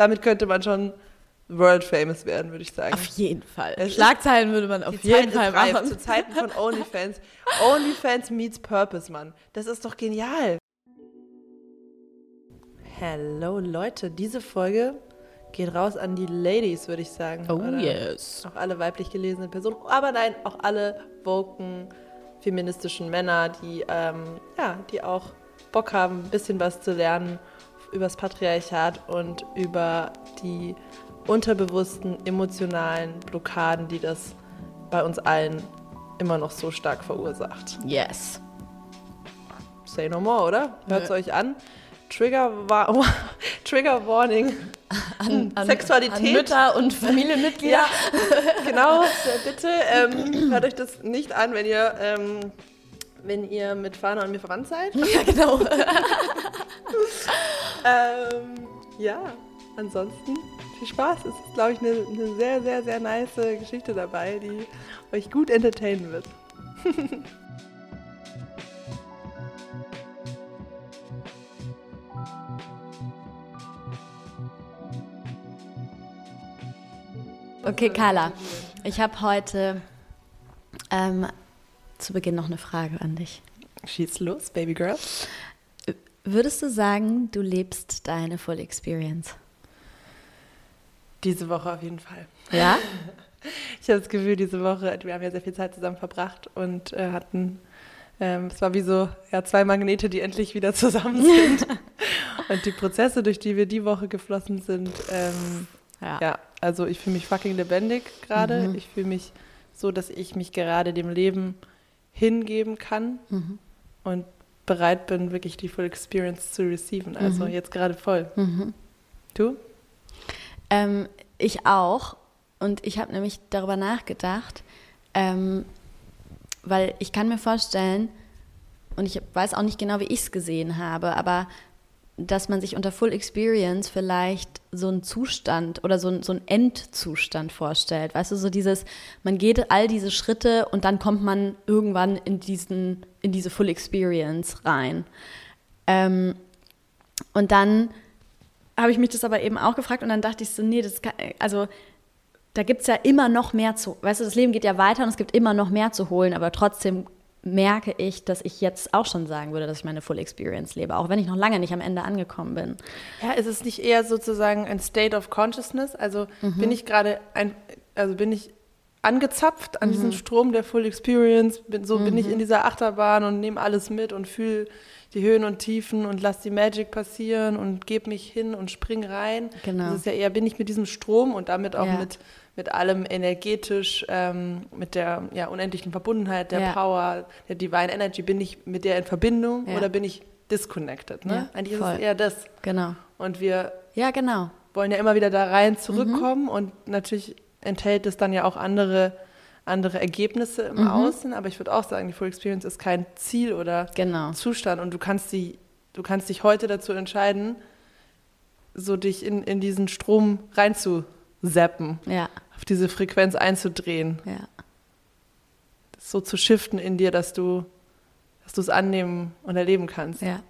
damit könnte man schon world famous werden, würde ich sagen. Auf jeden Fall. Schlagzeilen würde man auf jeden Fall reif, machen. Zu Zeiten von OnlyFans. OnlyFans meets Purpose, Mann. Das ist doch genial. Hello Leute, diese Folge geht raus an die Ladies, würde ich sagen. Oh Oder yes. Auch alle weiblich gelesene Personen. Aber nein, auch alle woken, feministischen Männer, die, ähm, ja, die auch Bock haben, ein bisschen was zu lernen über das Patriarchat und über die unterbewussten emotionalen Blockaden, die das bei uns allen immer noch so stark verursacht. Yes. Say no more, oder? Hört es euch an. Trigger, wa Trigger Warning. An, an, Sexualität. An Mütter und Familienmitglieder. Ja, genau. Bitte ähm, hört euch das nicht an, wenn ihr, ähm, wenn ihr mit Fana und mir verwandt seid. ja genau. Ähm, ja, ansonsten viel Spaß. Es ist, glaube ich, eine, eine sehr, sehr, sehr nice Geschichte dabei, die euch gut entertainen wird. Okay, Carla, ich habe heute ähm, zu Beginn noch eine Frage an dich. Schieß los, Baby Girl. Würdest du sagen, du lebst deine Full Experience? Diese Woche auf jeden Fall. Ja? Ich habe das Gefühl, diese Woche, wir haben ja sehr viel Zeit zusammen verbracht und äh, hatten, ähm, es war wie so ja, zwei Magnete, die endlich wieder zusammen sind. und die Prozesse, durch die wir die Woche geflossen sind, ähm, ja, also ich fühle mich fucking lebendig gerade. Mhm. Ich fühle mich so, dass ich mich gerade dem Leben hingeben kann Mhm. und bereit bin, wirklich die Full Experience zu receiven. Also Mhm. jetzt gerade voll. Mhm. Du? Ähm, ich auch. Und ich habe nämlich darüber nachgedacht, ähm, weil ich kann mir vorstellen, und ich weiß auch nicht genau, wie ich es gesehen habe, aber dass man sich unter Full Experience vielleicht so einen Zustand oder so, ein, so einen Endzustand vorstellt. Weißt du, so dieses, man geht all diese Schritte und dann kommt man irgendwann in, diesen, in diese Full Experience rein. Ähm, und dann habe ich mich das aber eben auch gefragt und dann dachte ich so, nee, das kann, also da gibt es ja immer noch mehr zu, weißt du, das Leben geht ja weiter und es gibt immer noch mehr zu holen, aber trotzdem merke ich, dass ich jetzt auch schon sagen würde, dass ich meine Full Experience lebe, auch wenn ich noch lange nicht am Ende angekommen bin. Ja, ist es nicht eher sozusagen ein State of Consciousness? Also bin ich gerade ein, also bin ich angezapft an diesen Strom der Full Experience? Bin, so bin ich in dieser Achterbahn und nehme alles mit und fühle die Höhen und Tiefen und lass die Magic passieren und gebe mich hin und spring rein. Genau. Das ist ja eher, bin ich mit diesem Strom und damit auch Ja. mit, mit allem energetisch, ähm, mit der ja, unendlichen Verbundenheit, der Ja. Power, der Divine Energy, bin ich mit der in Verbindung Ja. oder bin ich disconnected? Ne? Eigentlich ist voll. es eher das. Genau. Und wir Ja, genau. wollen ja immer wieder da rein zurückkommen und natürlich enthält es dann ja auch andere, andere Ergebnisse im Außen, aber ich würde auch sagen, die Full Experience ist kein Ziel oder Genau. Zustand und du kannst, die, du kannst dich heute dazu entscheiden, so dich in, in diesen Strom reinzuzappen, Ja, auf diese Frequenz einzudrehen, ja. das so zu shiften in dir, dass du dass du es annehmen und erleben kannst. Ja.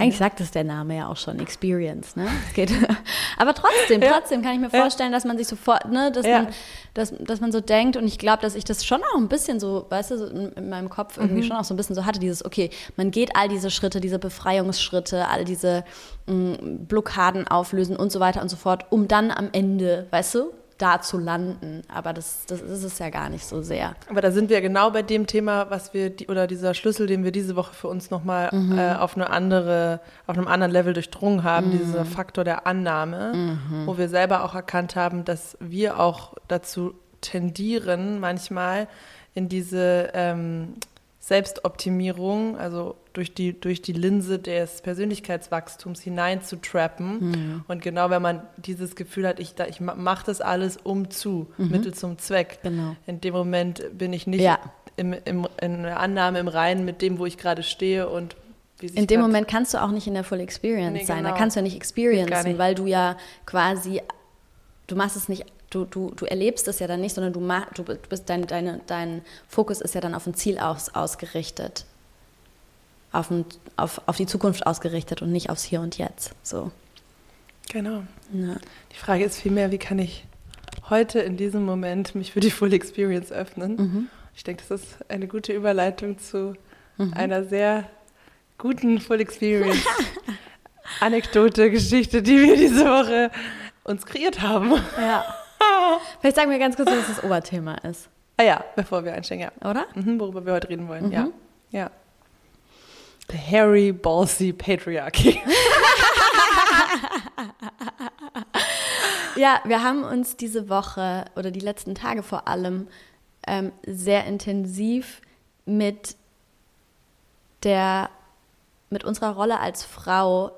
Eigentlich sagt es der Name ja auch schon, Experience, ne? Es geht. Aber trotzdem, Ja. trotzdem kann ich mir vorstellen, dass man sich sofort, ne, dass, Ja. man, dass, dass man so denkt und ich glaube, dass ich das schon auch ein bisschen so, weißt du, so in, in meinem Kopf Mhm. irgendwie schon auch so ein bisschen so hatte, dieses, okay, man geht all diese Schritte, diese Befreiungsschritte, all diese mh, Blockaden auflösen und so weiter und so fort, um dann am Ende, weißt du, da zu landen. Aber das, das ist es ja gar nicht so sehr. Aber da sind wir genau bei dem Thema, was wir, die, oder dieser Schlüssel, den wir diese Woche für uns nochmal äh, auf eine andere, auf einem anderen Level durchdrungen haben, dieser Faktor der Annahme, wo wir selber auch erkannt haben, dass wir auch dazu tendieren, manchmal in diese ähm, Selbstoptimierung, also durch die, durch die Linse des Persönlichkeitswachstums hineinzutrappen. Und genau wenn man dieses Gefühl hat, ich, da- ich mache das alles um zu, Mittel zum Zweck. Genau. In dem Moment bin ich nicht Ja. im, im, in der Annahme im Reinen mit dem, wo ich gerade stehe und In dem Moment kannst du auch nicht in der Full Experience Nee, sein. Da genau. kannst du ja nicht experiencen, nicht. weil du ja quasi, du machst es nicht, du, du, du erlebst es ja dann nicht, sondern du, mach, du bist dein, deine, dein Fokus ist ja dann auf ein Ziel aus, ausgerichtet. auf, auf, auf die Zukunft ausgerichtet und nicht aufs Hier und Jetzt. So. Genau. Ja. Die Frage ist vielmehr, wie kann ich heute in diesem Moment mich für die Full Experience öffnen? Mhm. Ich denke, das ist eine gute Überleitung zu mhm. einer sehr guten Full Experience Anekdote, Geschichte, die wir diese Woche uns kreiert haben. Ja. Vielleicht sagen wir ganz kurz, was das Oberthema ist. Ah ja, bevor wir einsteigen, ja. Oder? Mhm, worüber wir heute reden wollen, mhm. ja. Ja. The hairy, ballsy patriarchy. ja, wir haben uns diese Woche oder die letzten Tage vor allem ähm, sehr intensiv mit der, mit unserer Rolle als Frau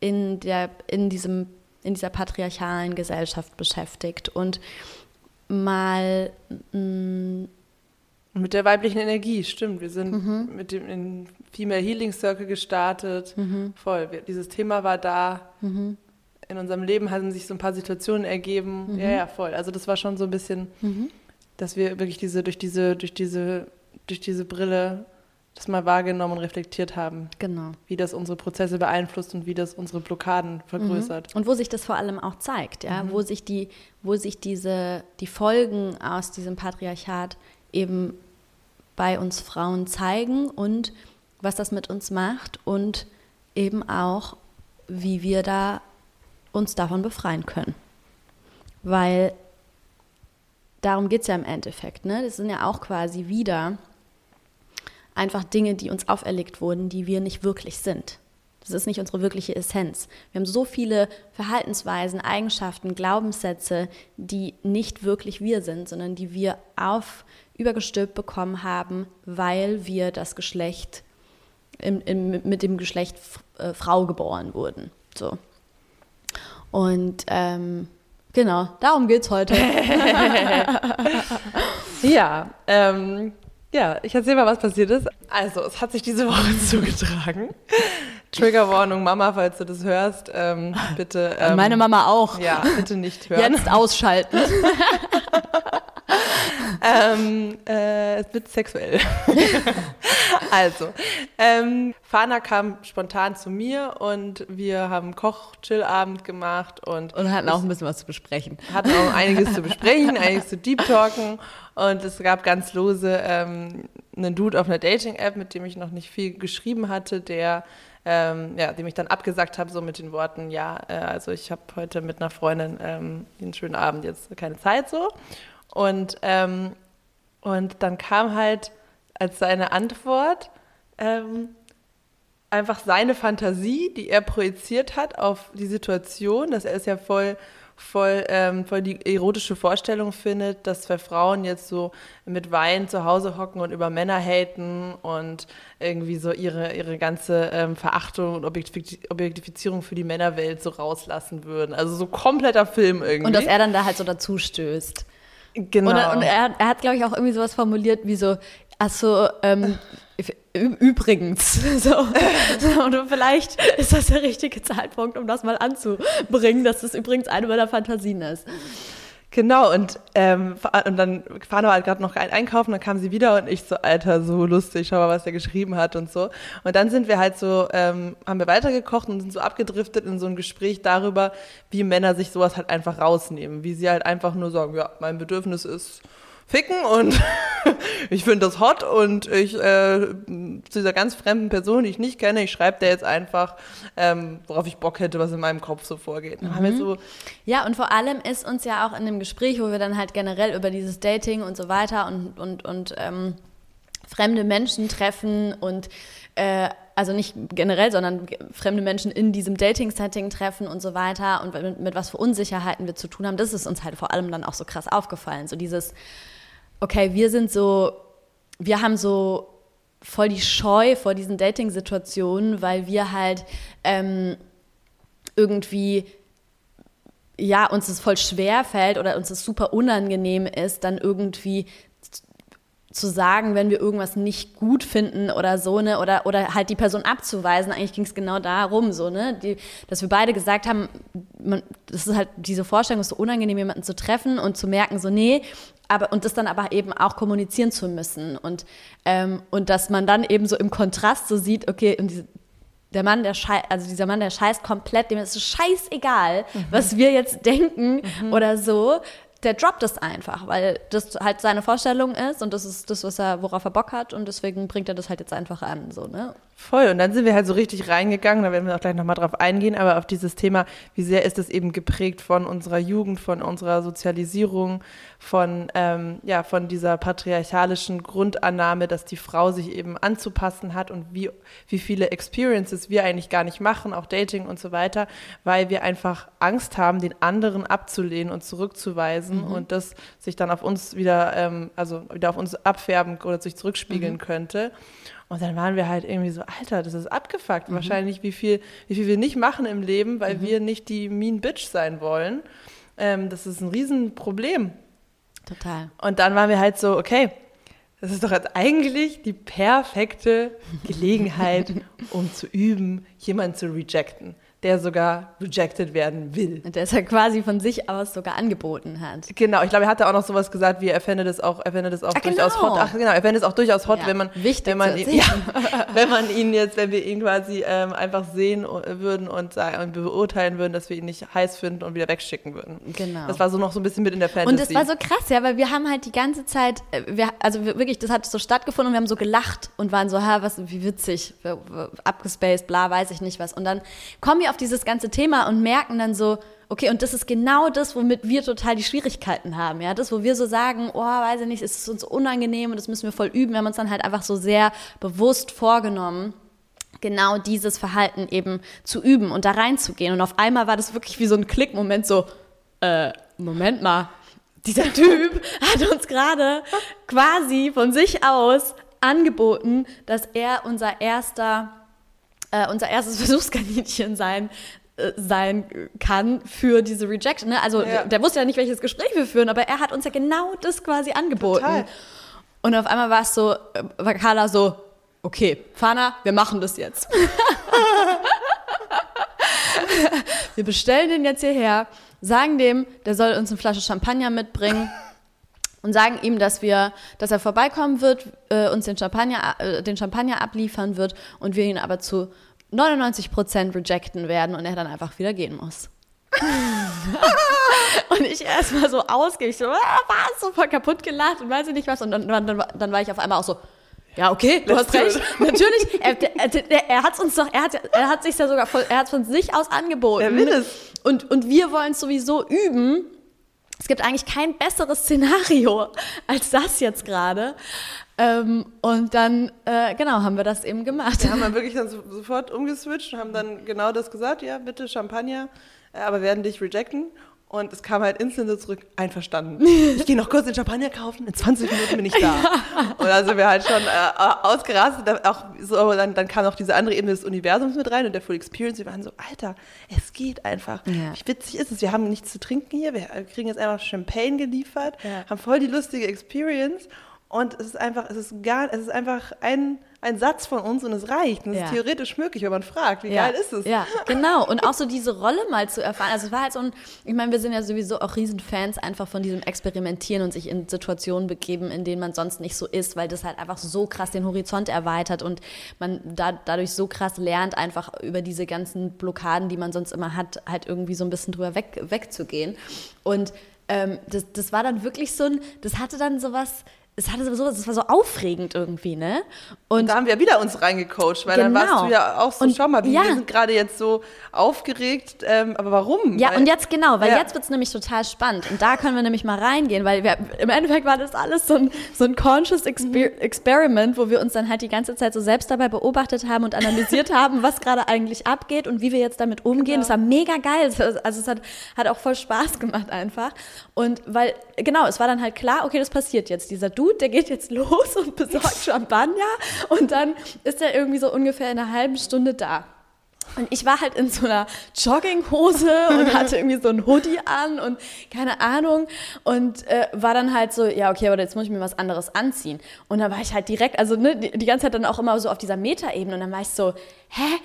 in, der, in, diesem, in dieser patriarchalen Gesellschaft beschäftigt und mal mm, mit der weiblichen Energie, stimmt. Wir sind mhm. mit dem Female Healing Circle gestartet. Mhm. Voll. Dieses Thema war da. Mhm. In unserem Leben hatten sich so ein paar Situationen ergeben. Mhm. Ja, ja, voll. Also das war schon so ein bisschen, mhm. dass wir wirklich diese, durch diese, durch diese, durch diese Brille das mal wahrgenommen und reflektiert haben. Genau. Wie das unsere Prozesse beeinflusst und wie das unsere Blockaden vergrößert. Mhm. Und wo sich das vor allem auch zeigt, ja, mhm. wo sich die, wo sich diese, die Folgen aus diesem Patriarchat eben bei uns Frauen zeigen und was das mit uns macht und eben auch, wie wir da uns davon befreien können. Weil darum geht es ja im Endeffekt. Ne? Das sind ja auch quasi wieder einfach Dinge, die uns auferlegt wurden, die wir nicht wirklich sind. Das ist nicht unsere wirkliche Essenz. Wir haben so viele Verhaltensweisen, Eigenschaften, Glaubenssätze, die nicht wirklich wir sind, sondern die wir auf übergestülpt bekommen haben, weil wir das Geschlecht im, im, mit dem Geschlecht äh, Frau geboren wurden. So. Und ähm, genau, darum geht es heute. ja, ähm, ja, ich erzähle mal, was passiert ist. Also, es hat sich diese Woche zugetragen. Triggerwarnung, Mama, falls du das hörst, ähm, bitte. Ähm, Meine Mama auch. Ja, bitte nicht hören. Jetzt ausschalten. Ähm, äh, es wird sexuell. also, ähm, Fana kam spontan zu mir und wir haben Koch-Chill-Abend gemacht und. Und hatten auch ein bisschen was zu besprechen. Hatten auch einiges zu besprechen, einiges zu Deep Talken. Und es gab ganz lose ähm, einen Dude auf einer Dating-App, mit dem ich noch nicht viel geschrieben hatte, der ähm, ja, dem ich dann abgesagt habe, so mit den Worten, ja, äh, also ich habe heute mit einer Freundin ähm, einen schönen Abend, jetzt keine Zeit so. Und, ähm, und dann kam halt als seine Antwort ähm, einfach seine Fantasie, die er projiziert hat auf die Situation, dass er ist ja voll voll, ähm, voll die erotische Vorstellung findet, dass zwei Frauen jetzt so mit Wein zu Hause hocken und über Männer haten und irgendwie so ihre, ihre ganze ähm, Verachtung und Objektifizierung für die Männerwelt so rauslassen würden. Also so kompletter Film irgendwie. Und dass er dann da halt so dazu stößt. Genau. Und, und er, er, hat, glaube ich, auch irgendwie sowas formuliert wie so, achso, ähm, übrigens. So. Und vielleicht ist das der richtige Zeitpunkt, um das mal anzubringen, dass das übrigens eine meiner Fantasien ist. Genau, und, ähm, und dann fahren wir halt gerade noch einkaufen, dann kam sie wieder und ich so, Alter, so lustig, schau mal, was der geschrieben hat und so. Und dann sind wir halt so, ähm, haben wir weitergekocht und sind so abgedriftet in so ein Gespräch darüber, wie Männer sich sowas halt einfach rausnehmen, wie sie halt einfach nur sagen, ja, mein Bedürfnis ist ficken und ich finde das hot und ich äh, zu dieser ganz fremden Person, die ich nicht kenne, ich schreibe der jetzt einfach, ähm, worauf ich Bock hätte, was in meinem Kopf so vorgeht. Mhm. So ja, und vor allem ist uns ja auch in dem Gespräch, wo wir dann halt generell über dieses Dating und so weiter und, und, und ähm, fremde Menschen treffen und äh, also nicht generell, sondern fremde Menschen in diesem Dating-Setting treffen und so weiter und mit, mit, was für Unsicherheiten wir zu tun haben, das ist uns halt vor allem dann auch so krass aufgefallen. So dieses, okay, wir sind so, wir haben so voll die Scheu vor diesen Dating-Situationen, weil wir halt ähm, irgendwie ja, uns es voll schwer fällt oder uns es super unangenehm ist, dann irgendwie zu sagen, wenn wir irgendwas nicht gut finden oder so, ne, oder, oder halt die Person abzuweisen. Eigentlich ging es genau darum, so, ne, die, dass wir beide gesagt haben, man, das ist halt diese Vorstellung, ist so unangenehm, jemanden zu treffen und zu merken, so, nee, aber und das dann aber eben auch kommunizieren zu müssen und ähm, und dass man dann eben so im Kontrast so sieht, okay, und diese, der Mann, der scheißt, also dieser Mann, der scheißt komplett, dem ist es scheißegal, mhm. was wir jetzt denken mhm. oder so der droppt es einfach, weil das halt seine Vorstellung ist und das ist das, was er, worauf er Bock hat und deswegen bringt er das halt jetzt einfach an, so, ne? Voll. Und dann sind wir halt so richtig reingegangen, da werden wir auch gleich nochmal drauf eingehen, aber auf dieses Thema, wie sehr ist es eben geprägt von unserer Jugend, von unserer Sozialisierung, von, ähm, ja, von dieser patriarchalischen Grundannahme, dass die Frau sich eben anzupassen hat und wie, wie viele Experiences wir eigentlich gar nicht machen, auch Dating und so weiter, weil wir einfach Angst haben, den anderen abzulehnen und zurückzuweisen mhm. und das sich dann auf uns wieder, ähm, also wieder auf uns abfärben oder sich zurückspiegeln mhm. könnte. Und dann waren wir halt irgendwie so, Alter, das ist abgefuckt. Mhm. Wahrscheinlich, wie viel, wie viel wir nicht machen im Leben, weil mhm. wir nicht die Mean Bitch sein wollen. Ähm, das ist ein Riesenproblem. Total. Und dann waren wir halt so, okay, das ist doch jetzt eigentlich die perfekte Gelegenheit, um zu üben, jemanden zu rejecten der sogar rejected werden will. Und der es ja quasi von sich aus sogar angeboten hat. Genau, ich glaube, er hatte auch noch sowas gesagt, wie er fände das auch, er fände das auch ach, durchaus genau. hot. Ach genau, er fände es auch durchaus hot, ja, wenn man, wenn man, ihn, ja, wenn man ihn jetzt, wenn wir ihn quasi ähm, einfach sehen würden und, und beurteilen würden, dass wir ihn nicht heiß finden und wieder wegschicken würden. Genau. Das war so noch so ein bisschen mit in der Fantasy. Und das war so krass, ja, weil wir haben halt die ganze Zeit, äh, wir, also wirklich, das hat so stattgefunden und wir haben so gelacht und waren so, ha, was, wie witzig, abgespaced, bla, weiß ich nicht was. Und dann kommen wir auf dieses ganze Thema Thema und merken dann so, okay, und das ist genau das, womit wir total die Schwierigkeiten haben, ja, das, wo wir so sagen, oh, weiß ich nicht, es ist uns unangenehm und das müssen wir voll üben. Wir haben uns dann halt einfach so sehr bewusst vorgenommen, genau dieses Verhalten eben zu üben und da reinzugehen. Und auf einmal war das wirklich wie so ein Klickmoment, so, äh, Moment mal, dieser Typ hat uns gerade quasi von sich aus angeboten, dass er unser erster, äh, unser erstes Versuchskaninchen sein äh, sein kann für diese Rejection. Ne? Also ja. der wusste ja nicht, welches Gespräch wir führen, aber er hat uns ja genau das quasi angeboten. Total. Und auf einmal war es so, äh, war Carla so, okay, Fana, wir machen das jetzt. wir bestellen den jetzt hierher, sagen dem, der soll uns eine Flasche Champagner mitbringen und sagen ihm, dass wir, dass er vorbeikommen wird, äh, uns den Champagner, äh, den Champagner abliefern wird und wir ihn aber zu 99 rejecten werden und er dann einfach wieder gehen muss. und ich erstmal so ausgehe, ich so, ah, was, so voll kaputt gelacht und weiß ich nicht was. Und dann, dann, dann war ich auf einmal auch so, ja, okay, du Let's hast recht. Natürlich, er, er, er hat uns doch, er hat, er hat sich ja sogar, von, er hat von sich aus angeboten. Er will es. Und, und wir wollen es sowieso üben. Es gibt eigentlich kein besseres Szenario als das jetzt gerade. Ähm, und dann, äh, genau, haben wir das eben gemacht. Wir haben dann wirklich dann so, sofort umgeswitcht und haben dann genau das gesagt, ja, bitte Champagner, äh, aber werden dich rejecten. Und es kam halt instant so zurück, einverstanden. Ich gehe noch kurz den Champagner kaufen, in 20 Minuten bin ich da. Und da sind wir halt schon äh, ausgerastet. Auch so, dann, dann kam noch diese andere Ebene des Universums mit rein und der Full Experience. Wir waren so, Alter, es geht einfach. Ja. Wie witzig ist es? Wir haben nichts zu trinken hier. Wir kriegen jetzt einfach Champagne geliefert, ja. haben voll die lustige Experience. Und es ist einfach, es ist gar, es ist einfach ein, ein Satz von uns und es reicht. Und es ja. ist theoretisch möglich, wenn man fragt, wie ja. geil ist es? Ja, genau. Und auch so diese Rolle mal zu erfahren. Also es war halt so ein, ich meine, wir sind ja sowieso auch Riesenfans einfach von diesem Experimentieren und sich in Situationen begeben, in denen man sonst nicht so ist, weil das halt einfach so krass den Horizont erweitert und man da, dadurch so krass lernt, einfach über diese ganzen Blockaden, die man sonst immer hat, halt irgendwie so ein bisschen drüber weg, wegzugehen. Und ähm, das, das war dann wirklich so ein, das hatte dann sowas, es hatte so, das war so aufregend irgendwie, ne? Und, und da haben wir wieder uns reingecoacht, weil genau. dann warst du ja auch so, und, schau mal, ja. wir sind gerade jetzt so aufgeregt, ähm, aber warum? Ja, weil, und jetzt genau, weil ja. jetzt wird es nämlich total spannend und da können wir nämlich mal reingehen, weil wir, im Endeffekt war das alles so ein, so ein conscious Exper mhm. Experiment, wo wir uns dann halt die ganze Zeit so selbst dabei beobachtet haben und analysiert haben, was gerade eigentlich abgeht und wie wir jetzt damit umgehen. Genau. Das war mega geil, also es hat, hat auch voll Spaß gemacht einfach und weil, genau, es war dann halt klar, okay, das passiert jetzt, dieser Dude Dude, der geht jetzt los und besorgt Champagner und dann ist er irgendwie so ungefähr in einer halben Stunde da. Und ich war halt in so einer Jogginghose und hatte irgendwie so ein Hoodie an und keine Ahnung und äh, war dann halt so, ja, okay, aber jetzt muss ich mir was anderes anziehen. Und dann war ich halt direkt, also ne, die, die ganze Zeit dann auch immer so auf dieser Metaebene und dann war ich so, hä?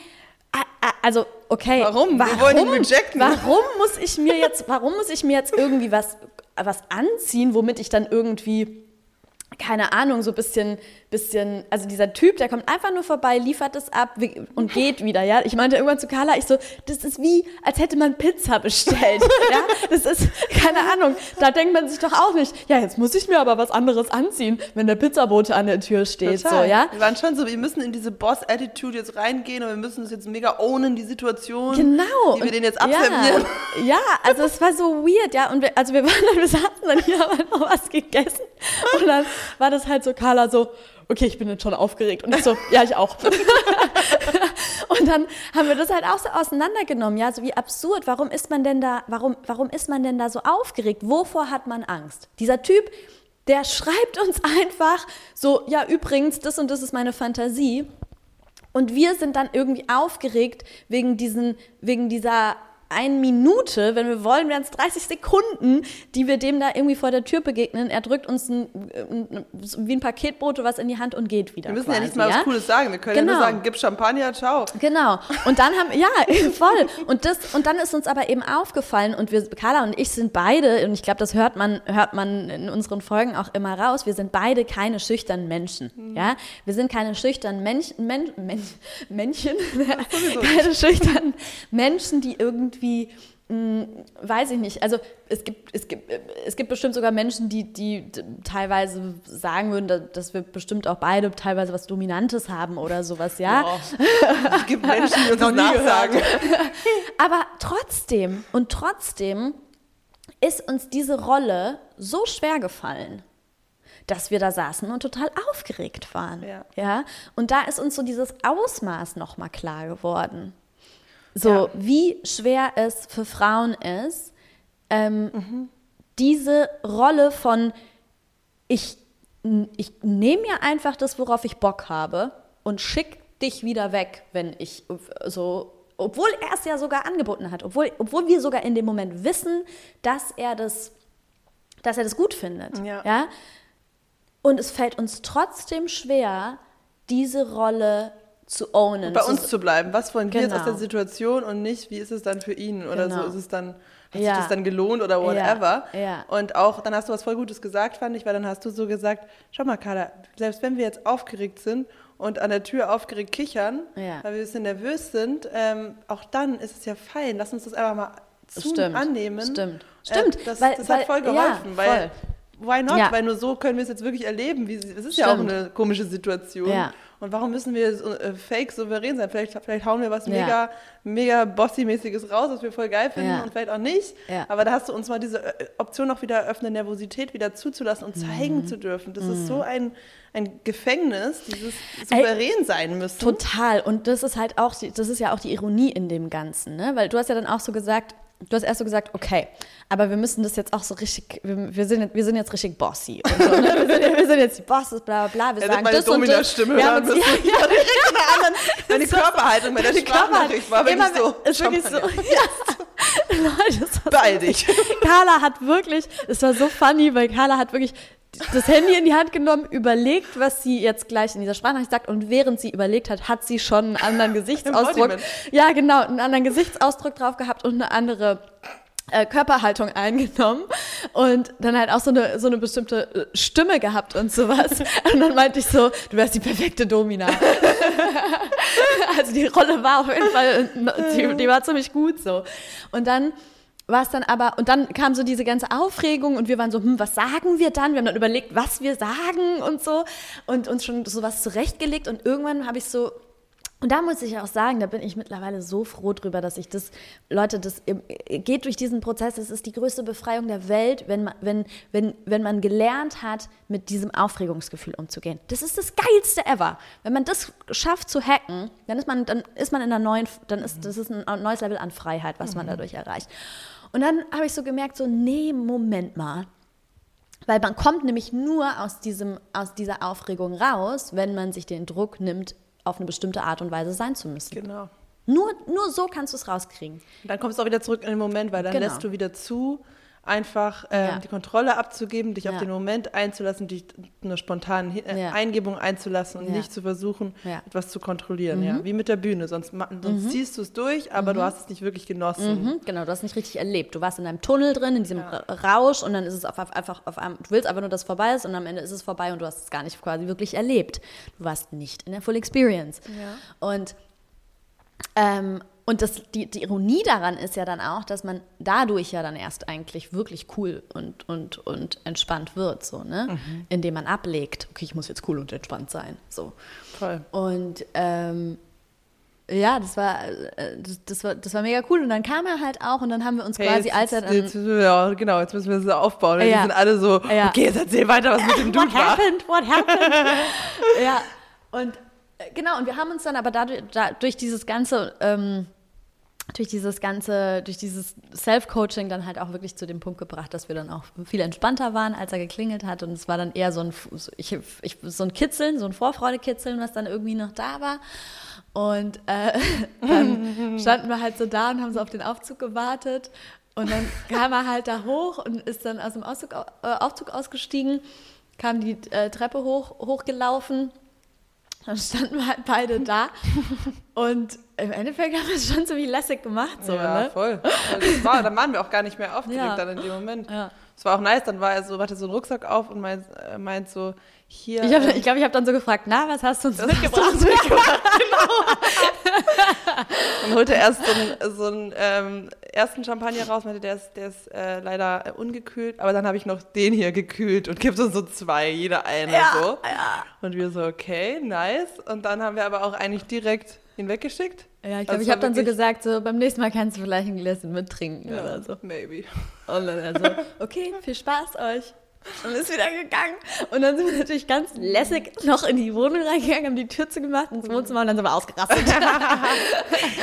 also okay, Warum? Warum, warum muss ich mir jetzt, warum muss ich mir jetzt irgendwie was, was anziehen, womit ich dann irgendwie keine Ahnung, so ein bisschen, bisschen, also dieser Typ, der kommt einfach nur vorbei, liefert es ab und geht wieder, ja. Ich meinte irgendwann zu Carla, ich so, das ist wie, als hätte man Pizza bestellt, ja. Das ist, keine Ahnung, da denkt man sich doch auch nicht, ja, jetzt muss ich mir aber was anderes anziehen, wenn der Pizzabote an der Tür steht, Total. so, ja. Wir waren schon so, wir müssen in diese Boss-Attitude jetzt reingehen und wir müssen uns jetzt mega ownen, die Situation. Genau. Wie wir Und- den jetzt abservieren. Ja, ja, also es war so weird, ja. Und wir, also wir waren dann, wir saßen dann hier, haben noch was gegessen. Und dann war das halt so, Carla so, okay, ich bin jetzt schon aufgeregt. Und ich so, ja, ich auch. Und dann haben wir das halt auch so auseinandergenommen, ja, so wie absurd. Warum ist man denn da, warum, warum ist man denn da so aufgeregt? Wovor hat man Angst? Dieser Typ, der schreibt uns einfach so, ja, übrigens, das und das ist meine Fantasie. Und wir sind dann irgendwie aufgeregt wegen, diesen, wegen dieser einen Minute, wenn wir wollen, wären es 30 Sekunden, die wir dem da irgendwie vor der Tür begegnen. Er drückt uns ein, ein, wie ein Paketbote was in die Hand und geht wieder. Wir müssen quasi, ja nicht mal ja? was Cooles sagen. Wir können ja Genau. nur sagen, gib Champagner, ciao. Genau. Und dann haben, ja, voll. Und das, und dann ist uns aber eben aufgefallen und wir, Carla und ich sind beide, und ich glaube, das hört man, hört man in unseren Folgen auch immer raus, wir sind beide keine schüchternen Menschen. Ja? Wir sind keine schüchternen Menschen, Men, Men, Männchen, keine schüchternen Menschen, die irgendwie mh, weiß ich nicht. Also es gibt, es gibt, es gibt bestimmt sogar Menschen, die, die teilweise sagen würden, da- dass wir bestimmt auch beide teilweise was Dominantes haben oder sowas, ja. Es gibt Menschen, die uns das nachsagen. Aber trotzdem und trotzdem ist uns diese Rolle so schwer gefallen, dass wir da saßen und total aufgeregt waren. Ja. ja? Und da ist uns so dieses Ausmaß nochmal klar geworden. So, Ja. wie schwer es für Frauen ist, ähm, diese Rolle von ich, ich nehme mir einfach das, worauf ich Bock habe und schick dich wieder weg, wenn ich so, obwohl er es ja sogar angeboten hat, obwohl, obwohl wir sogar in dem Moment wissen, dass er das, dass er das gut findet. Ja. ja? Und es fällt uns trotzdem schwer, diese Rolle zu ownen. Bei uns zu bleiben. Was wollen wir jetzt aus Genau. der Situation und nicht, wie ist es dann für ihn? Oder Genau. so ist es dann, hat Ja. sich das dann gelohnt oder whatever? Ja, ja. Und auch, dann hast du was voll Gutes gesagt, fand ich, weil dann hast du so gesagt, schau mal, Carla, selbst wenn wir jetzt aufgeregt sind und an der Tür aufgeregt kichern, weil wir ein bisschen nervös sind, ähm, auch dann ist es ja fein. Lass uns das einfach mal zu Stimmt. annehmen. Stimmt. Äh, Stimmt, das weil- das weil- hat voll geholfen, weil voll. Why not? Weil nur so können wir es jetzt wirklich erleben. Wie, es ist ja auch Stimmt. eine komische Situation. Und warum müssen wir so, äh, fake souverän sein? Vielleicht, vielleicht hauen wir was Ja. mega, mega Bossy-mäßiges raus, was wir voll geil finden Ja. und vielleicht auch nicht. Ja. Aber da hast du uns mal diese äh, Option auch wieder eröffnet, Nervosität wieder zuzulassen und zeigen Mhm. zu dürfen. Das ist so ein, ein Gefängnis, dieses souverän sein müssen. Total. Und das ist halt auch, die- das ist ja auch die Ironie in dem Ganzen, ne? Weil du hast ja dann auch so gesagt, du hast erst so gesagt, okay, aber wir müssen das jetzt auch so richtig, wir, wir, sind, wir sind jetzt richtig bossy. So, ne? wir, sind, wir sind jetzt die Bosses, bla bla bla. Wir sagen meine das und das. Domina-Stimme Wir haben uns, ja, ja, direkt anderen, meine Körperhaltung die Sprachnachricht war wirklich so. Ist wirklich so. Ja. Beeil dich. Carla hat wirklich, es war so funny, weil Carla hat wirklich das Handy in die Hand genommen, überlegt, was sie jetzt gleich in dieser Sprachnachricht sagt und während sie überlegt hat, hat sie schon einen anderen Gesichtsausdruck. Ja, genau, einen anderen Gesichtsausdruck drauf gehabt und eine andere äh, Körperhaltung eingenommen und dann halt auch so eine, so eine bestimmte äh, Stimme gehabt und sowas. Und dann meinte ich so, du wärst die perfekte Domina. also die Rolle war auf jeden Fall, die, die war ziemlich gut so. Und dann war es dann aber, und dann kam so diese ganze Aufregung und wir waren so, hm, was sagen wir dann? Wir haben dann überlegt, was wir sagen und so und uns schon sowas zurechtgelegt und irgendwann habe ich so, und da muss ich auch sagen, da bin ich mittlerweile so froh drüber, dass ich das, Leute, das geht durch diesen Prozess, es ist die größte Befreiung der Welt, wenn man, wenn, wenn, wenn man gelernt hat, mit diesem Aufregungsgefühl umzugehen. Das ist das Geilste ever. Wenn man das schafft zu hacken, dann ist man, dann ist man in einer neuen, dann ist das ist ein neues Level an Freiheit, was man dadurch erreicht. Und dann habe ich so gemerkt, so, nee, Moment mal. Weil man kommt nämlich nur aus, diesem, aus dieser Aufregung raus, wenn man sich den Druck nimmt, auf eine bestimmte Art und Weise sein zu müssen. Genau. Nur, nur so kannst du es rauskriegen. Und dann kommst du auch wieder zurück in den Moment, weil dann Genau. lässt du wieder zu, einfach ähm, Ja. die Kontrolle abzugeben, dich Ja. auf den Moment einzulassen, dich einer spontanen Hi- äh, Ja. Eingebung einzulassen und nicht zu versuchen. Mhm. etwas zu kontrollieren. Ja. Wie mit der Bühne, sonst, sonst ziehst du es durch, aber du hast es nicht wirklich genossen. Mhm, genau, du hast nicht richtig erlebt. Du warst in einem Tunnel drin, in diesem Ra- Rausch und dann ist es auf, auf, einfach auf einem, du willst einfach nur, dass es vorbei ist und am Ende ist es vorbei und du hast es gar nicht quasi wirklich erlebt. Du warst nicht in der Full Experience. Und, ähm, und das, die, die Ironie daran ist ja dann auch, dass man dadurch ja dann erst eigentlich wirklich cool und, und, und entspannt wird, so, ne? Indem man ablegt, okay, ich muss jetzt cool und entspannt sein. So. Voll. Und ähm, ja, das war, äh, das, das, war, das war mega cool. Und dann kam er halt auch und dann haben wir uns Hey, quasi, jetzt, als er dann. jetzt, ja, genau, jetzt müssen wir es aufbauen. Ja. Die sind alle so, Ja. okay, jetzt erzähl weiter, was mit dem Dude What war. happened? What happened? ja, und äh, genau, und wir haben uns dann aber dadurch, da, durch dieses ganze, ähm, durch dieses ganze, durch dieses Self-Coaching dann halt auch wirklich zu dem Punkt gebracht, dass wir dann auch viel entspannter waren, als er geklingelt hat. Und es war dann eher so ein, so, ich, ich, so ein Kitzeln, so ein Vorfreude-Kitzeln, was dann irgendwie noch da war. Und äh, dann standen wir halt so da und haben so auf den Aufzug gewartet. Und dann kam er halt da hoch und ist dann aus dem Auszug, äh, Aufzug ausgestiegen, kam die äh, Treppe hoch, hochgelaufen. Dann standen wir halt beide da. Und im Endeffekt haben wir es schon ziemlich lässig gemacht. So, ja, ne? voll. Also das war, dann waren wir auch gar nicht mehr aufgeregt Ja. dann in dem Moment. Ja. Es war auch nice, dann war er so, hatte so einen Rucksack auf und meint, äh, meint so, hier. Ich glaube, ähm, ich, glaub, ich habe dann so gefragt, na, was hast du uns was hast du mitgebracht? uns mitgebracht? genau. Und holte erst so einen, so einen ähm, ersten Champagner raus, meinte, der ist, der ist äh, leider äh, ungekühlt, aber dann habe ich noch den hier gekühlt und gibt uns so zwei, jeder eine Ja, so. Und wir so, okay, nice. Und dann haben wir aber auch eigentlich direkt ihn weggeschickt. Ja, ich Also glaube, es ich habe dann so gesagt, so beim nächsten Mal kannst du vielleicht ein Gläschen mittrinken oder so. Maybe. Und dann er so, okay, viel Spaß euch. Und ist wieder gegangen. Und dann sind wir natürlich ganz lässig noch in die Wohnung reingegangen, haben die Tür zugemacht ins Wohnzimmer und dann sind wir ausgerastet.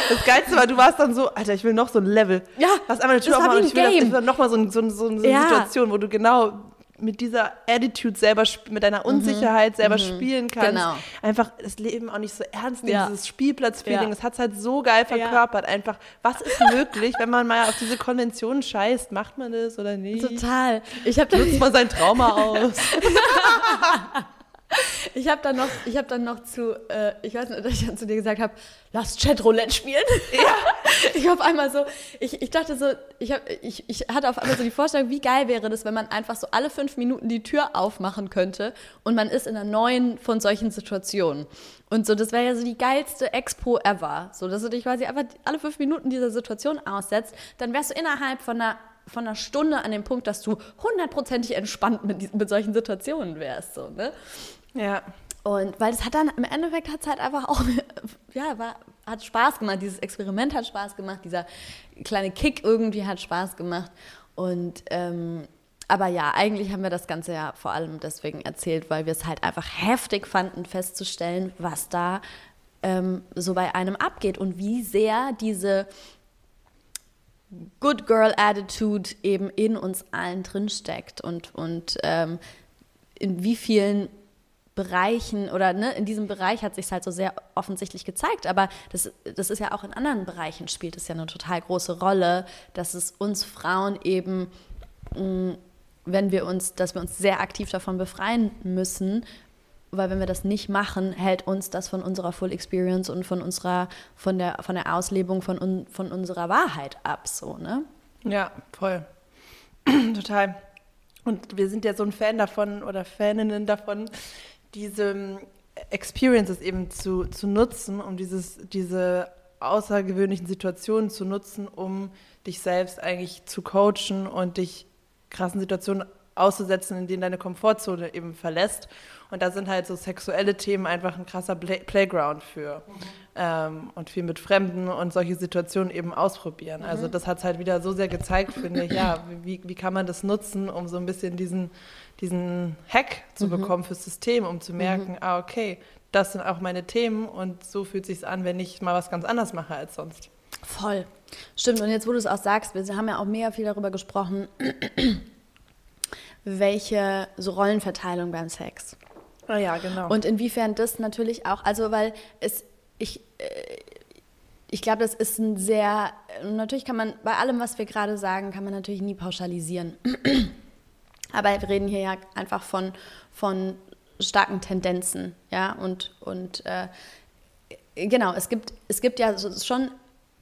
Das Geilste war, du warst dann so, Alter, ich will noch so ein Level. Ja, Hast einmal eine Tür aufmachen und ich will, das, ich will noch mal so, ein, so, ein, so eine Ja. Situation, wo du genau mit dieser Attitude selber, mit deiner Unsicherheit selber spielen kannst. Genau. Einfach das Leben auch nicht so ernst nehmen, Ja. dieses Spielplatz-Feeling, Ja. das hat es halt so geil verkörpert. Einfach, was ist möglich, wenn man mal auf diese Konventionen scheißt? Macht man das oder nicht? Total. Ich habe Nutzt man sein Trauma aus? ich hab dann noch, ich habe dann noch zu, äh, ich weiß nicht, dass ich dann zu dir gesagt habe, lass Chatroulette spielen. Ja. Ich auf einmal so, ich, ich dachte so, ich, hab, ich, ich hatte auf einmal so die Vorstellung, wie geil wäre das, wenn man einfach so alle fünf Minuten die Tür aufmachen könnte und man ist in einer neuen von solchen Situationen. Und so, das wäre ja so die geilste Expo ever. So, dass du dich quasi einfach alle fünf Minuten dieser Situation aussetzt, dann wärst du innerhalb von einer von einer Stunde an dem Punkt, dass du hundertprozentig entspannt mit, mit solchen Situationen wärst. So, ne? Ja. Und weil es hat dann, im Endeffekt hat es halt einfach auch, ja, war, hat Spaß gemacht. Dieses Experiment hat Spaß gemacht, dieser kleine Kick irgendwie hat Spaß gemacht. Und, ähm, aber ja, eigentlich haben wir das Ganze ja vor allem deswegen erzählt, weil wir es halt einfach heftig fanden, festzustellen, was da ähm, so bei einem abgeht und wie sehr diese Good Girl Attitude eben in uns allen drinsteckt und, und ähm, in wie vielen Bereichen oder ne, in diesem Bereich hat sich halt so sehr offensichtlich gezeigt, aber das, das ist ja auch in anderen Bereichen spielt es ja eine total große Rolle, dass es uns Frauen eben, mh, wenn wir uns, dass wir uns sehr aktiv davon befreien müssen, weil wenn wir das nicht machen, hält uns das von unserer Full Experience und von unserer, von der, von der Auslebung von, von unserer Wahrheit ab, so, ne? Ja, voll. Total. Und wir sind ja so ein Fan davon oder Faninnen davon, diese ähm, Experiences eben zu, zu nutzen, um dieses, diese außergewöhnlichen Situationen zu nutzen, um dich selbst eigentlich zu coachen und dich krassen Situationen auszusetzen, in denen deine Komfortzone eben verlässt. Und da sind halt so sexuelle Themen einfach ein krasser Play Playground für. Ähm, und viel mit Fremden und solche Situationen eben ausprobieren. Also das hat es halt wieder so sehr gezeigt, finde ich, ja, wie, wie kann man das nutzen, um so ein bisschen diesen, diesen Hack zu bekommen fürs System, um zu merken, ah, okay, das sind auch meine Themen und so fühlt sich an, wenn ich mal was ganz anderes mache als sonst. Voll. Stimmt, und jetzt, wo du es auch sagst, wir haben ja auch mega viel darüber gesprochen, welche so Rollenverteilung beim Sex. Ah ja, genau. Und inwiefern das natürlich auch, also weil es, ich, äh, ich glaube, das ist ein sehr, natürlich kann man, bei allem, was wir gerade sagen, kann man natürlich nie pauschalisieren. Aber wir reden hier ja einfach von, von starken Tendenzen, ja, und, und äh, genau, es gibt, es gibt ja schon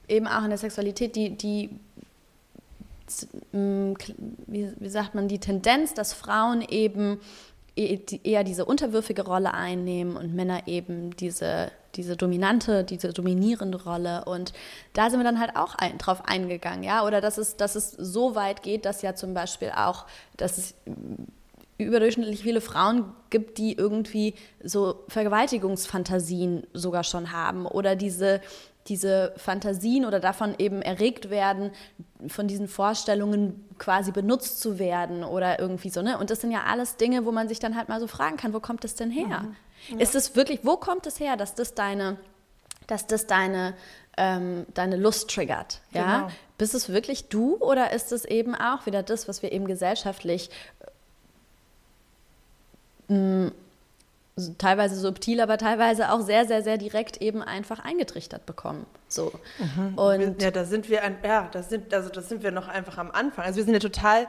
eben auch in der Sexualität die, die wie, wie sagt man, die Tendenz, dass Frauen eben e, eher diese unterwürfige Rolle einnehmen und Männer eben diese, diese dominante, diese dominierende Rolle. Und da sind wir dann halt auch ein, drauf eingegangen, ja. Oder dass es, dass es so weit geht, dass ja zum Beispiel auch, dass es überdurchschnittlich viele Frauen gibt, die irgendwie so Vergewaltigungsfantasien sogar schon haben oder diese diese Fantasien oder davon eben erregt werden, von diesen Vorstellungen quasi benutzt zu werden oder irgendwie so, ne? Und das sind ja alles Dinge, wo man sich dann halt mal so fragen kann, wo kommt das denn her? Mhm. Ja. Ist es wirklich, wo kommt es her, dass das deine, dass das deine, ähm, deine Lust triggert? Ja? Genau. Bist es wirklich du oder ist es eben auch wieder das, was wir eben gesellschaftlich äh, teilweise subtil, aber teilweise auch sehr, sehr, sehr direkt eben einfach eingetrichtert bekommen. So. Mhm. Und ja, da sind wir, ein, ja, da sind, also das sind wir noch einfach am Anfang. Also wir sind ja total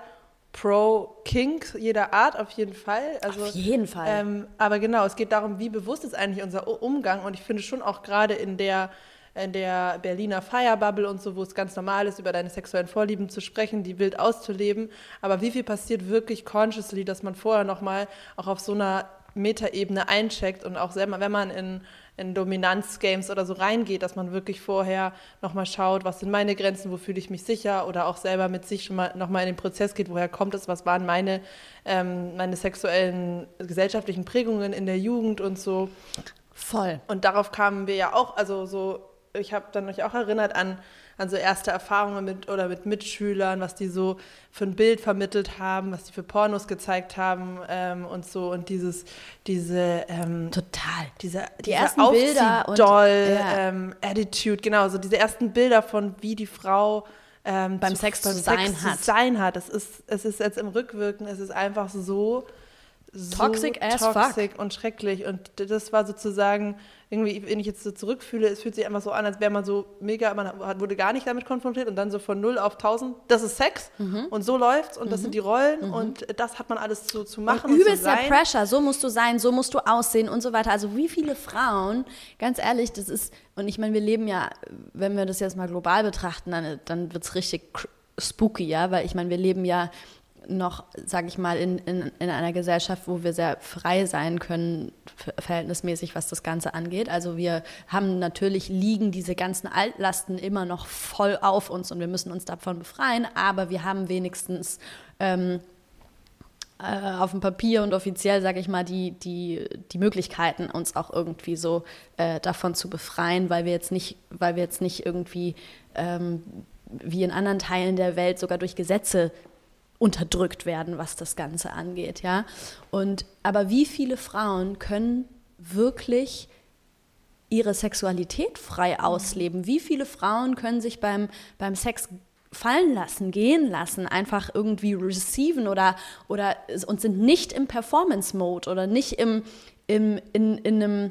pro Kink jeder Art auf jeden Fall. Also, auf jeden Fall. Ähm, aber genau, es geht darum, wie bewusst ist eigentlich unser Umgang. Und ich finde schon auch gerade in der in der Berliner Feierbubble und so, wo es ganz normal ist, über deine sexuellen Vorlieben zu sprechen, die wild auszuleben. Aber wie viel passiert wirklich consciously, dass man vorher nochmal auch auf so einer Metaebene eincheckt und auch selber, wenn man in, in Dominanzgames oder so reingeht, dass man wirklich vorher nochmal schaut, was sind meine Grenzen, wo fühle ich mich sicher oder auch selber mit sich schon mal nochmal in den Prozess geht, woher kommt es, was waren meine, ähm, meine sexuellen gesellschaftlichen Prägungen in der Jugend und so. Voll. Und darauf kamen wir ja auch, also so, ich habe dann euch auch erinnert an an so erste Erfahrungen mit oder mit Mitschülern, was die so für ein Bild vermittelt haben, was die für Pornos gezeigt haben und ähm, so und dieses, diese ähm, total, diese, die diese ersten Bilder und doll ja. ähm, Attitude, genau, so diese ersten Bilder von wie die Frau ähm, beim zu, Sex, beim zu, sein Sex hat. zu sein hat. Es ist, es ist jetzt im Rückwirken, es ist einfach so so toxic as toxic fuck. und schrecklich. Und das war sozusagen, irgendwie, wenn ich jetzt so zurückfühle, es fühlt sich einfach so an, als wäre man so mega, man wurde gar nicht damit konfrontiert und dann so von 0 auf 1000, das ist Sex mhm. und so läuft's und mhm. das sind die Rollen mhm. und das hat man alles zu, zu machen. Und übelst der Pressure, so musst du sein, so musst du aussehen und so weiter. Also wie viele Frauen, ganz ehrlich, das ist, und ich meine, wir leben ja, wenn wir das jetzt mal global betrachten, dann, dann wird es richtig spooky, ja, weil ich meine, wir leben ja noch, sage ich mal, in, in, in einer Gesellschaft, wo wir sehr frei sein können, verhältnismäßig, was das Ganze angeht. Also wir haben natürlich, liegen diese ganzen Altlasten immer noch voll auf uns und wir müssen uns davon befreien, aber wir haben wenigstens ähm, äh, auf dem Papier und offiziell, sage ich mal, die, die, die Möglichkeiten, uns auch irgendwie so äh, davon zu befreien, weil wir jetzt nicht, weil wir jetzt nicht irgendwie ähm, wie in anderen Teilen der Welt sogar durch Gesetze unterdrückt werden, was das Ganze angeht, ja. Und aber wie viele Frauen können wirklich ihre Sexualität frei mhm. ausleben? Wie viele Frauen können sich beim, beim Sex fallen lassen, gehen lassen, einfach irgendwie receiven oder, oder und sind nicht im Performance-Mode oder nicht im, im, in, in einem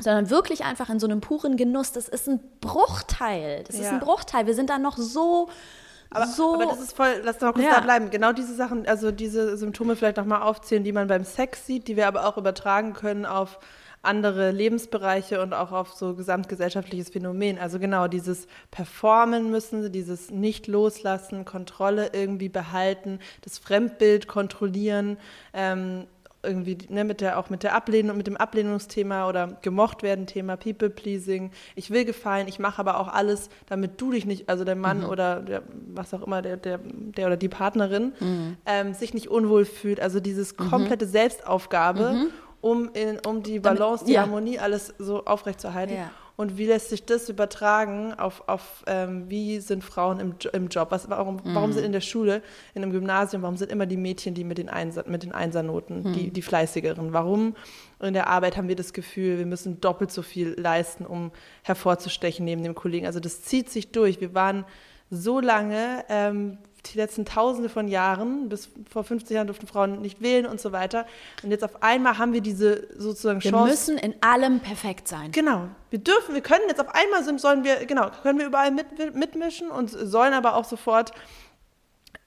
sondern wirklich einfach in so einem puren Genuss. Das ist ein Bruchteil. Das ja. ist ein Bruchteil. Wir sind da noch so aber, so. Aber das ist voll, lass doch kurz ja. da bleiben. Genau diese Sachen, also diese Symptome vielleicht nochmal aufzählen, die man beim Sex sieht, die wir aber auch übertragen können auf andere Lebensbereiche und auch auf so gesamtgesellschaftliches Phänomen. Also genau dieses Performen müssen, dieses nicht loslassen, Kontrolle irgendwie behalten, das Fremdbild kontrollieren. Ähm, irgendwie ne, mit der auch mit der Ablehnung, mit dem Ablehnungsthema oder gemocht werden Thema People Pleasing. Ich will gefallen, ich mache aber auch alles, damit du dich nicht, also der Mann mhm. oder der, was auch immer der der, der oder die Partnerin mhm. ähm, sich nicht unwohl fühlt. Also dieses mhm. komplette mhm. Selbstaufgabe, um in, um die Balance, damit, die ja. Harmonie alles so aufrechtzuerhalten. Ja und wie lässt sich das übertragen auf, auf ähm, wie sind Frauen im, im Job? Was, warum, mhm. warum sind in der Schule, in einem Gymnasium, warum sind immer die Mädchen, die mit den, Einser, mit den Einsernoten, mhm. die, die fleißigeren? Warum in der Arbeit haben wir das Gefühl, wir müssen doppelt so viel leisten, um hervorzustechen neben dem Kollegen? Also das zieht sich durch. Wir waren so lange, ähm, die letzten Tausende von Jahren, bis vor 50 Jahren durften Frauen nicht wählen und so weiter. Und jetzt auf einmal haben wir diese sozusagen Chance. Wir müssen in allem perfekt sein. Genau. Wir dürfen, wir können jetzt auf einmal sind, sollen wir, genau, können wir überall mit, mitmischen und sollen aber auch sofort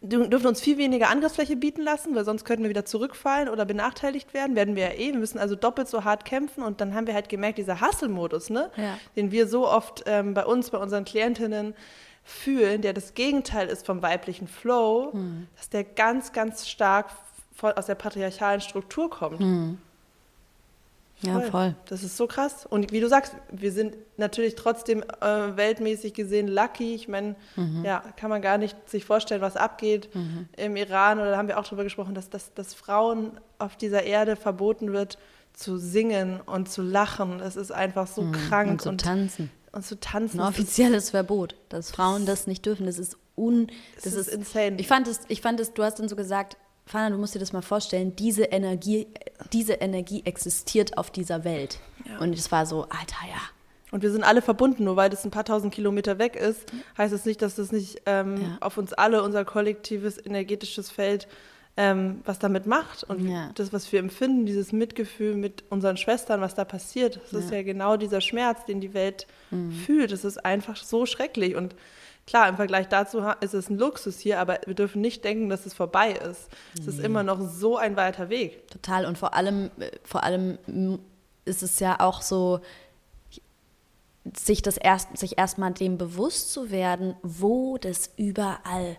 dürfen uns viel weniger Angriffsfläche bieten lassen, weil sonst könnten wir wieder zurückfallen oder benachteiligt werden. Werden wir ja eh. Wir müssen also doppelt so hart kämpfen. Und dann haben wir halt gemerkt, dieser Hustle-Modus, ne? Ja. den wir so oft ähm, bei uns, bei unseren Klientinnen fühlen, der das Gegenteil ist vom weiblichen Flow, hm. dass der ganz, ganz stark aus der patriarchalen Struktur kommt. Hm. Ja, voll. voll. Das ist so krass. Und wie du sagst, wir sind natürlich trotzdem äh, weltmäßig gesehen lucky. Ich meine, mhm. ja, kann man gar nicht sich vorstellen, was abgeht mhm. im Iran. Oder da haben wir auch darüber gesprochen, dass, dass, dass Frauen auf dieser Erde verboten wird, zu singen und zu lachen. Das ist einfach so mhm. krank. Und zu und, tanzen. Und zu tanzen. Ein offizielles Verbot, dass Frauen das nicht dürfen. Das ist un... Das, das ist, ist insane. Ich fand es, ich fand es, du hast dann so gesagt, Fana, du musst dir das mal vorstellen, diese Energie, diese Energie existiert auf dieser Welt. Ja. Und es war so, Alter, ja. Und wir sind alle verbunden, nur weil das ein paar tausend Kilometer weg ist, heißt es das nicht, dass das nicht ähm, ja. auf uns alle, unser kollektives energetisches Feld, ähm, was damit macht. Und ja. das, was wir empfinden, dieses Mitgefühl mit unseren Schwestern, was da passiert, das ist ja genau dieser Schmerz, den die Welt mhm. fühlt. Das ist einfach so schrecklich. Und Klar, im Vergleich dazu ist es ein Luxus hier, aber wir dürfen nicht denken, dass es vorbei ist. Es nee. ist immer noch so ein weiter Weg. Total. Und vor allem, vor allem ist es ja auch so, sich das erst, sich erstmal dem bewusst zu werden, wo das überall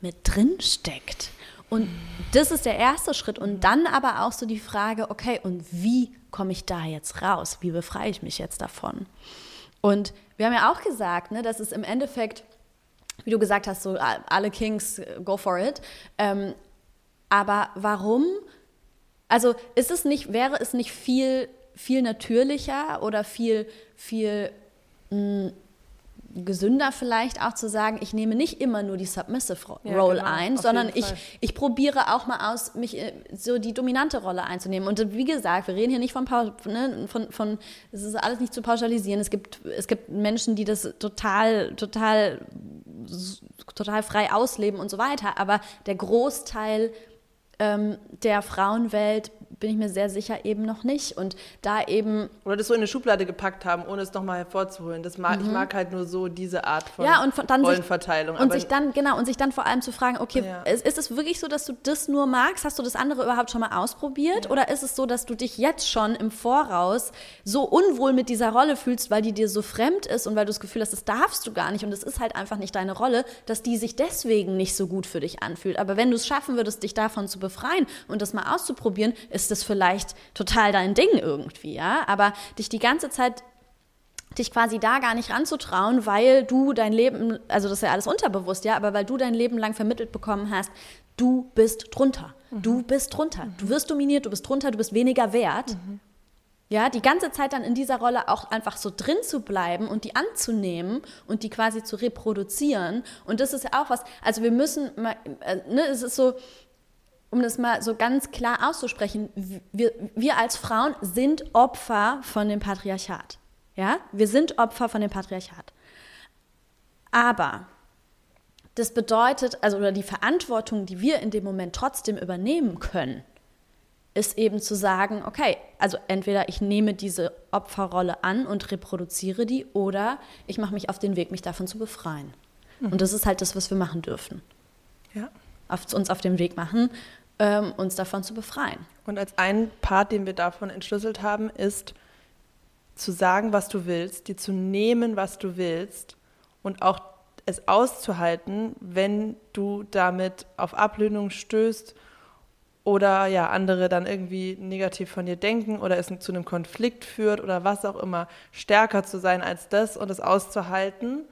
mit drin steckt. Und das ist der erste Schritt. Und dann aber auch so die Frage, okay, und wie komme ich da jetzt raus? Wie befreie ich mich jetzt davon? Und wir haben ja auch gesagt, ne, dass es im Endeffekt, wie du gesagt hast, so alle Kings, äh, go for it. Ähm, aber warum? Also ist es nicht, wäre es nicht viel, viel natürlicher oder viel, viel mh, mm, gesünder vielleicht auch zu sagen, ich nehme nicht immer nur die Submissive Role ja, genau, ein, sondern ich, ich probiere auch mal aus, mich äh, so die dominante Rolle einzunehmen. Und wie gesagt, wir reden hier nicht von, ne, von, von es ist alles nicht zu pauschalisieren. Es gibt, es gibt Menschen, die das total, total, total frei ausleben und so weiter. Aber der Großteil ähm, der Frauenwelt bin ich mir sehr sicher eben noch nicht. Und da eben. Oder das so in eine Schublade gepackt haben, ohne es nochmal hervorzuholen. Das mag, mhm. Ich mag halt nur so diese Art von, ja, und von, dann Rollenverteilung. Sich, und sich dann, genau, und sich dann vor allem zu fragen, okay, ja. ist, ist, es wirklich so, dass du das nur magst? Hast du das andere überhaupt schon mal ausprobiert? Ja. Oder ist es so, dass du dich jetzt schon im Voraus so unwohl mit dieser Rolle fühlst, weil die dir so fremd ist und weil du das Gefühl hast, das darfst du gar nicht und es ist halt einfach nicht deine Rolle, dass die sich deswegen nicht so gut für dich anfühlt. Aber wenn du es schaffen würdest, dich davon zu befreien und das mal auszuprobieren, ist das vielleicht total dein Ding irgendwie, ja. Aber dich die ganze Zeit dich quasi da gar nicht ranzutrauen, weil du dein Leben, also das ist ja alles unterbewusst, ja, aber weil du dein Leben lang vermittelt bekommen hast, du bist drunter. Mhm. Du bist drunter. Mhm. Du wirst dominiert, du bist drunter, du bist weniger wert. Mhm. Ja, die ganze Zeit dann in dieser Rolle auch einfach so drin zu bleiben und die anzunehmen und die quasi zu reproduzieren. Und das ist ja auch was, also wir müssen, äh, ne, es ist so, um das mal so ganz klar auszusprechen, wir, wir als Frauen sind Opfer von dem Patriarchat. Ja, wir sind Opfer von dem Patriarchat. Aber das bedeutet, also oder die Verantwortung, die wir in dem Moment trotzdem übernehmen können, ist eben zu sagen, okay, also entweder ich nehme diese Opferrolle an und reproduziere die oder ich mache mich auf den Weg, mich davon zu befreien. Mhm. Und das ist halt das, was wir machen dürfen. Ja. Auf, uns auf den Weg machen, ähm, uns davon zu befreien. Und als ein Part, den wir davon entschlüsselt haben, ist zu sagen, was du willst, dir zu nehmen, was du willst und auch es auszuhalten, wenn du damit auf Ablehnung stößt oder ja andere dann irgendwie negativ von dir denken oder es zu einem Konflikt führt oder was auch immer, stärker zu sein als das und es auszuhalten.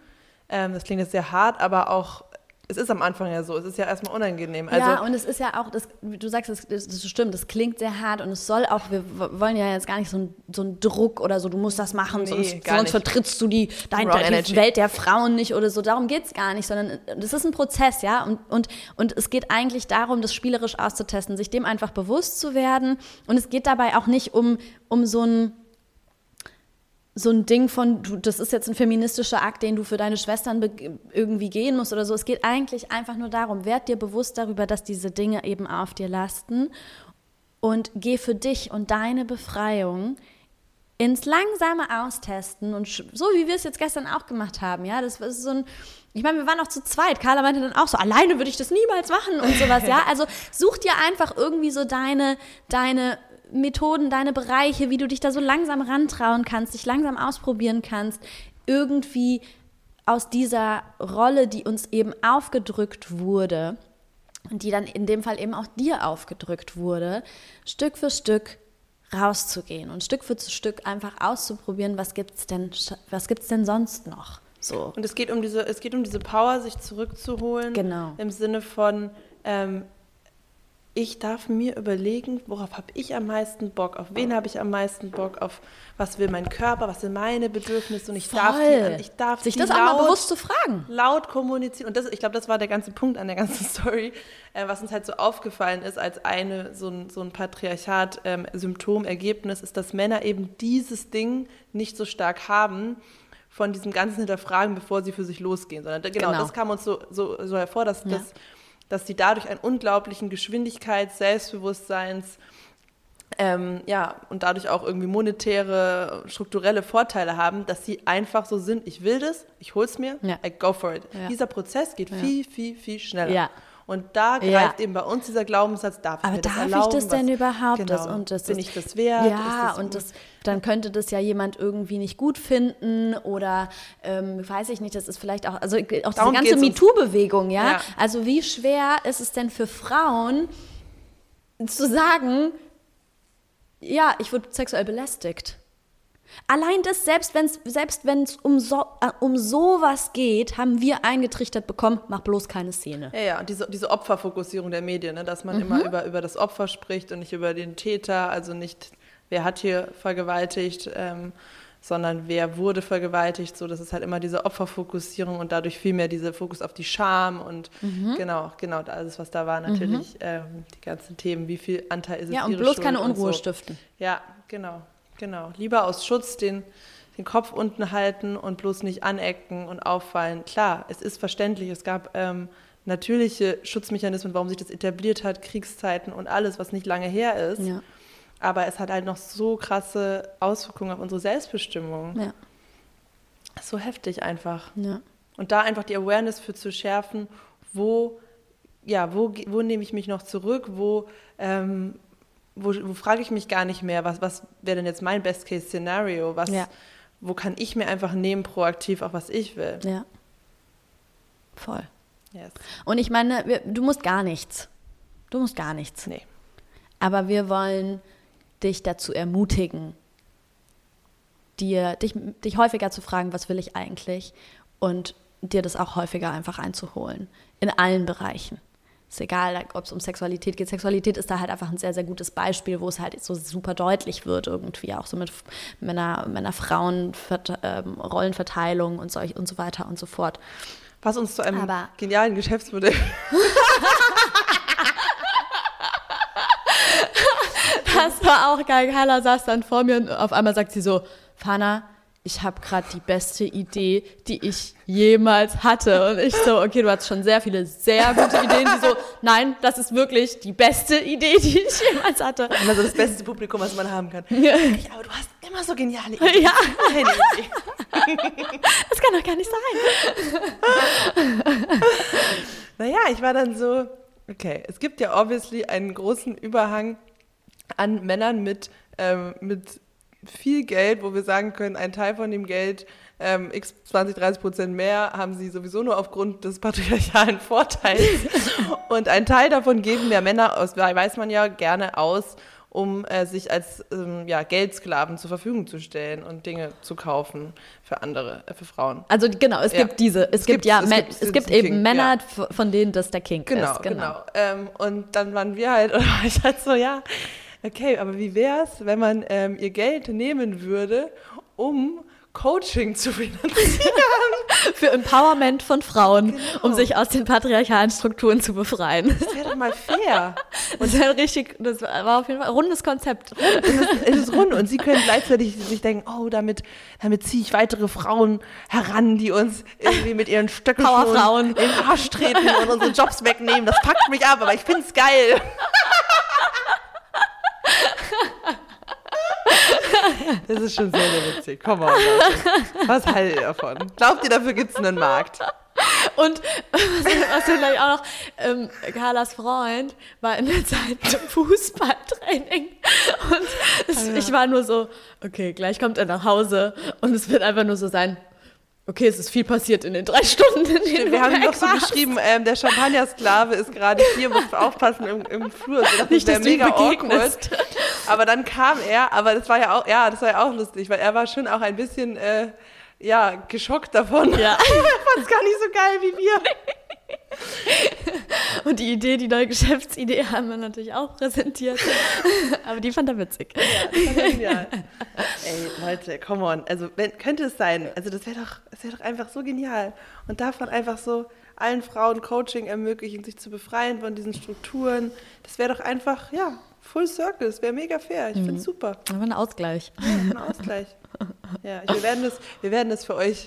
Ähm, das klingt jetzt sehr hart, aber auch es ist am Anfang ja so, es ist ja erstmal unangenehm. Also ja, und es ist ja auch, das, du sagst, das, das, stimmt, das klingt sehr hart und es soll auch, wir wollen ja jetzt gar nicht so, ein, so einen Druck oder so, du musst das machen, nee, sonst, sonst vertrittst du die, dein, die Welt der Frauen nicht oder so, darum geht es gar nicht, sondern das ist ein Prozess, ja, und, und, und es geht eigentlich darum, das spielerisch auszutesten, sich dem einfach bewusst zu werden. Und es geht dabei auch nicht um, um so ein so ein Ding von, du, das ist jetzt ein feministischer Akt, den du für deine Schwestern irgendwie gehen musst oder so. Es geht eigentlich einfach nur darum, werd dir bewusst darüber, dass diese Dinge eben auf dir lasten und geh für dich und deine Befreiung ins langsame Austesten und so wie wir es jetzt gestern auch gemacht haben, ja, das ist so ein, ich meine, wir waren auch zu zweit. Carla meinte dann auch so, alleine würde ich das niemals machen und sowas, ja. Also such dir einfach irgendwie so deine, deine Methoden, deine Bereiche, wie du dich da so langsam rantrauen kannst, dich langsam ausprobieren kannst, irgendwie aus dieser Rolle, die uns eben aufgedrückt wurde und die dann in dem Fall eben auch dir aufgedrückt wurde, Stück für Stück rauszugehen und Stück für Stück einfach auszuprobieren, was gibt's denn, was gibt's denn sonst noch? So. Und es geht um diese, es geht um diese Power, sich zurückzuholen. Genau. Im Sinne von, ähm, ich darf mir überlegen, worauf habe ich am meisten Bock, auf wen habe ich am meisten Bock, auf was will mein Körper, was sind meine Bedürfnisse und ich Voll. darf, die, ich darf sich das laut, auch mal bewusst zu fragen. Laut kommunizieren und das, ich glaube, das war der ganze Punkt an der ganzen Story, äh, was uns halt so aufgefallen ist als eine so ein, so ein Patriarchat-Symptom-Ergebnis, ähm, ist, dass Männer eben dieses Ding nicht so stark haben von diesem ganzen Hinterfragen, bevor sie für sich losgehen, sondern genau, genau. das kam uns so, so, so hervor, dass ja. das dass sie dadurch einen unglaublichen Geschwindigkeits-, Selbstbewusstseins- ähm, ja, und dadurch auch irgendwie monetäre, strukturelle Vorteile haben, dass sie einfach so sind, ich will das, ich hol's mir, ja. I go for it. Ja. Dieser Prozess geht ja. viel, viel, viel schneller. Und da greift eben bei uns dieser Glaubenssatz, darf ich Aber das darf erlauben? ich das denn überhaupt? Genau, das, und das bin ist, ich das wert? Ja, das und das, dann könnte das ja jemand irgendwie nicht gut finden oder ähm, weiß ich nicht, das ist vielleicht auch, also auch Darum diese ganze MeToo-Bewegung, ja? ja? Also wie schwer ist es denn für Frauen zu sagen, ja, ich wurde sexuell belästigt. Allein das, selbst wenn es selbst wenn's um, so, äh, um sowas geht, haben wir eingetrichtert bekommen, mach bloß keine Szene. Ja, ja, und diese, diese Opferfokussierung der Medien, ne, dass man mhm. immer über, über das Opfer spricht und nicht über den Täter, also nicht, wer hat hier vergewaltigt, ähm, sondern wer wurde vergewaltigt, so, das ist halt immer diese Opferfokussierung und dadurch viel mehr dieser Fokus auf die Scham und mhm. genau, genau, alles, was da war, natürlich mhm. ähm, die ganzen Themen, wie viel Anteil ist es Ja, und bloß Schuld keine Unruhe so. stiften. Ja, genau. Genau, lieber aus Schutz den, den Kopf unten halten und bloß nicht anecken und auffallen. Klar, es ist verständlich, es gab ähm, natürliche Schutzmechanismen, warum sich das etabliert hat, Kriegszeiten und alles, was nicht lange her ist. Ja. Aber es hat halt noch so krasse Auswirkungen auf unsere Selbstbestimmung. Ja. So heftig einfach. Ja. Und da einfach die Awareness für zu schärfen, wo, ja, wo, wo nehme ich mich noch zurück, wo ähm, wo, wo frage ich mich gar nicht mehr, was, was wäre denn jetzt mein Best-Case-Szenario? ja. Wo kann ich mir einfach nehmen, proaktiv, auch was ich will? Ja. Voll. Yes. Und ich meine, wir, du musst gar nichts. Du musst gar nichts. Nee. Aber wir wollen dich dazu ermutigen, dir, dich, dich häufiger zu fragen, was will ich eigentlich? Und dir das auch häufiger einfach einzuholen. In allen Bereichen ist egal, ob es um Sexualität geht. Sexualität ist da halt einfach ein sehr, sehr gutes Beispiel, wo es halt so super deutlich wird irgendwie, auch so mit Männer, Männer-Frauen, ähm, Rollenverteilung und so, und so weiter und so fort. Was uns zu einem Aber genialen Geschäftsmodell. das war auch geil. Carla saß dann vor mir und auf einmal sagt sie so, Fana, ich habe gerade die beste Idee, die ich jemals hatte. Und ich so, okay, du hast schon sehr viele sehr gute Ideen. Die so, nein, das ist wirklich die beste Idee, die ich jemals hatte. Also das beste Publikum, was man haben kann. Ja. Aber du hast immer so geniale Ideen. Ja. das kann doch gar nicht sein. naja, ich war dann so, okay, es gibt ja obviously einen großen Überhang an Männern mit, ähm, mit viel Geld, wo wir sagen können, ein Teil von dem Geld, ähm, x 20, 30 Prozent mehr, haben sie sowieso nur aufgrund des patriarchalen Vorteils. und ein Teil davon geben ja Männer aus, weiß man ja, gerne aus, um äh, sich als ähm, ja, Geldsklaven zur Verfügung zu stellen und Dinge zu kaufen für andere, äh, für Frauen. Also genau, es ja. gibt diese, es, es gibt, gibt, ja, es gibt, es gibt eben King, Männer, ja. von denen das der King genau, ist. Genau, genau. Ähm, und dann waren wir halt, oder war ich halt so, ja, okay, aber wie wäre es, wenn man ähm, ihr Geld nehmen würde, um Coaching zu finanzieren. Für Empowerment von Frauen, genau. um sich aus den patriarchalen Strukturen zu befreien. Das wäre doch mal fair. Und das, war richtig, das war auf jeden Fall ein rundes Konzept. Es ist, es ist rund und sie können gleichzeitig sich denken, oh, damit, damit ziehe ich weitere Frauen heran, die uns irgendwie mit ihren Stöcken Powerfrauen. in den Arsch treten und unsere Jobs wegnehmen. Das packt mich ab, aber ich find's geil. Das ist schon sehr, sehr witzig. Komm mal, Leute. Was haltet ihr davon? Glaubt ihr, dafür gibt es einen Markt? Und was, gleich auch noch, ähm, Carlas Freund war in der Zeit im Fußballtraining und es, ich war nur so, okay, gleich kommt er nach Hause und es wird einfach nur so sein, okay, es ist viel passiert in den drei Stunden. In denen Wir haben noch so warst. geschrieben, ähm, der Champagner-Sklave ist gerade hier, muss aufpassen im, im Flur. Ich dachte, Nicht, das dass mega awkward. Aber dann kam er, aber das war ja auch, ja, das war ja auch lustig, weil er war schon auch ein bisschen, äh, ja, geschockt davon. Ja. er fand es gar nicht so geil wie wir. Und die Idee, die neue Geschäftsidee haben wir natürlich auch präsentiert. Aber die fand er witzig. Das war genial. Ey, Leute, come on. Also, wenn, könnte es sein, also das wäre doch, das wäre doch einfach so genial. Und davon einfach so allen Frauen Coaching ermöglichen, sich zu befreien von diesen Strukturen. Das wäre doch einfach, ja, Full Circle. Das wäre mega fair. Ich finde es super. Aber ein Ausgleich. Ein Ausgleich. Ja, wir werden, das, wir werden das für euch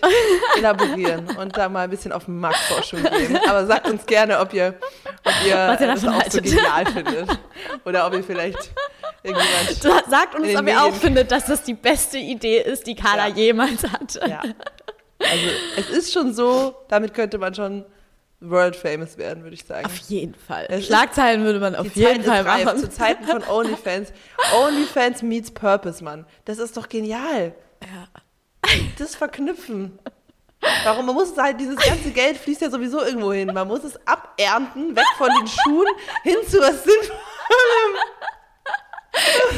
elaborieren und da mal ein bisschen auf den Marktforschung gehen. Aber sagt uns gerne, ob ihr, ob ihr, Was ihr das auch so haltet. genial findet. Oder ob ihr vielleicht irgendjemand Sa- Sagt uns, ob ihr auch Medien. findet, dass das die beste Idee ist, die Carla Ja. jemals hatte. Ja. Also es ist schon so, damit könnte man schon world famous werden, würde ich sagen. Auf jeden Fall. Es Schlagzeilen würde man auf jeden Fall reif, machen. zu Zeiten von OnlyFans. OnlyFans meets Purpose, Mann. Das ist doch genial. Ja. Das verknüpfen. Warum? Man muss es halt, dieses ganze Geld fließt ja sowieso irgendwo hin. Man muss es abernten, weg von den Schuhen, hin zu was Sinnvollem.